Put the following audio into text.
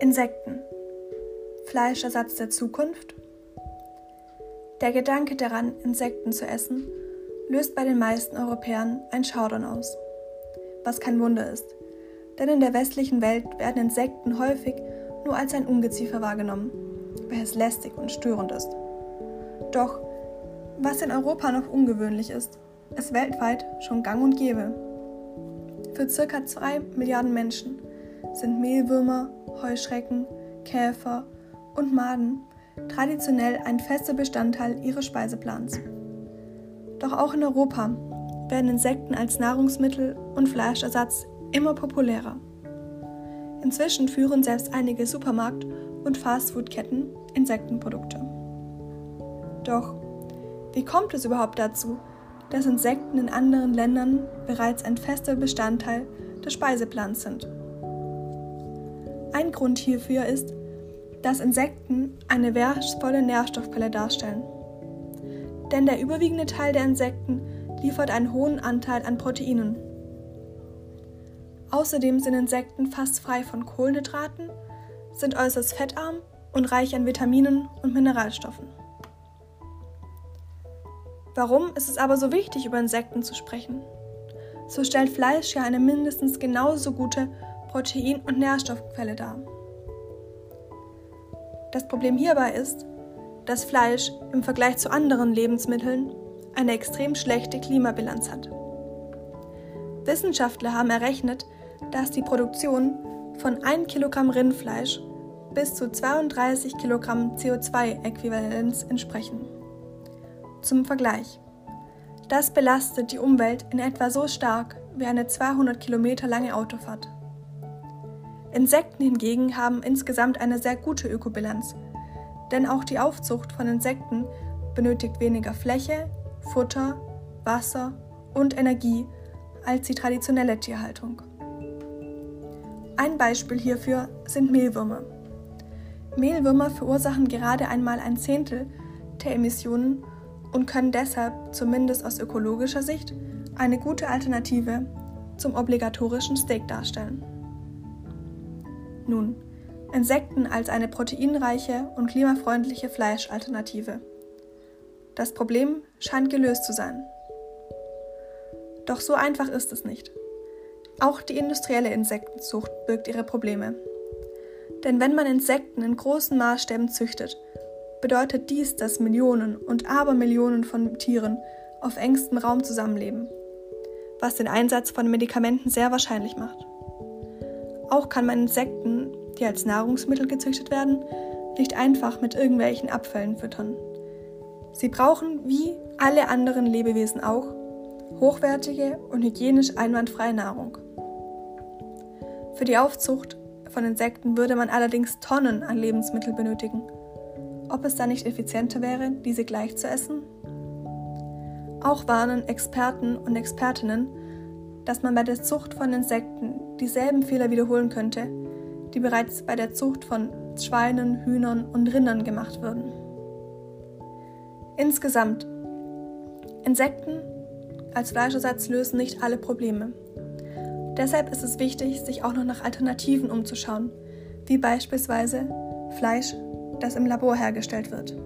Insekten. Fleischersatz der Zukunft? Der Gedanke daran, Insekten zu essen, löst bei den meisten Europäern ein Schaudern aus. Was kein Wunder ist, denn in der westlichen Welt werden Insekten häufig nur als ein Ungeziefer wahrgenommen, welches lästig und störend ist. Doch, was in Europa noch ungewöhnlich ist, ist weltweit schon gang und gäbe. Für ca. 2 Milliarden Menschen sind Mehlwürmer, Heuschrecken, Käfer und Maden traditionell ein fester Bestandteil ihres Speiseplans. Doch auch in Europa werden Insekten als Nahrungsmittel und Fleischersatz immer populärer. Inzwischen führen selbst einige Supermarkt- und Fastfood-Ketten Insektenprodukte. Doch wie kommt es überhaupt dazu, dass Insekten in anderen Ländern bereits ein fester Bestandteil des Speiseplans sind? Ein Grund hierfür ist, dass Insekten eine wertvolle Nährstoffquelle darstellen. Denn der überwiegende Teil der Insekten liefert einen hohen Anteil an Proteinen. Außerdem sind Insekten fast frei von Kohlenhydraten, sind äußerst fettarm und reich an Vitaminen und Mineralstoffen. Warum ist es aber so wichtig, über Insekten zu sprechen? So stellt Fleisch ja eine mindestens genauso gute Protein- und Nährstoffquelle dar. Das Problem hierbei ist, dass Fleisch im Vergleich zu anderen Lebensmitteln eine extrem schlechte Klimabilanz hat. Wissenschaftler haben errechnet, dass die Produktion von 1 Kilogramm Rindfleisch bis zu 32 Kilogramm CO2-Äquivalenz entsprechen. Zum Vergleich. Das belastet die Umwelt in etwa so stark wie eine 200 Kilometer lange Autofahrt. Insekten hingegen haben insgesamt eine sehr gute Ökobilanz, denn auch die Aufzucht von Insekten benötigt weniger Fläche, Futter, Wasser und Energie als die traditionelle Tierhaltung. Ein Beispiel hierfür sind Mehlwürmer. Mehlwürmer verursachen gerade einmal ein Zehntel der Emissionen und können deshalb, zumindest aus ökologischer Sicht, eine gute Alternative zum obligatorischen Steak darstellen. Nun, Insekten als eine proteinreiche und klimafreundliche Fleischalternative. Das Problem scheint gelöst zu sein. Doch so einfach ist es nicht. Auch die industrielle Insektenzucht birgt ihre Probleme. Denn wenn man Insekten in großen Maßstäben züchtet, bedeutet dies, dass Millionen und Abermillionen von Tieren auf engstem Raum zusammenleben, was den Einsatz von Medikamenten sehr wahrscheinlich macht. Auch kann man Insekten, die als Nahrungsmittel gezüchtet werden, nicht einfach mit irgendwelchen Abfällen füttern. Sie brauchen, wie alle anderen Lebewesen auch, hochwertige und hygienisch einwandfreie Nahrung. Für die Aufzucht von Insekten würde man allerdings Tonnen an Lebensmitteln benötigen. Ob es da nicht effizienter wäre, diese gleich zu essen? Auch warnen Experten und Expertinnen, dass man bei der Zucht von Insekten dieselben Fehler wiederholen könnte, die bereits bei der Zucht von Schweinen, Hühnern und Rindern gemacht würden. Insgesamt, Insekten als Fleischersatz lösen nicht alle Probleme. Deshalb ist es wichtig, sich auch noch nach Alternativen umzuschauen, wie beispielsweise Fleisch, das im Labor hergestellt wird.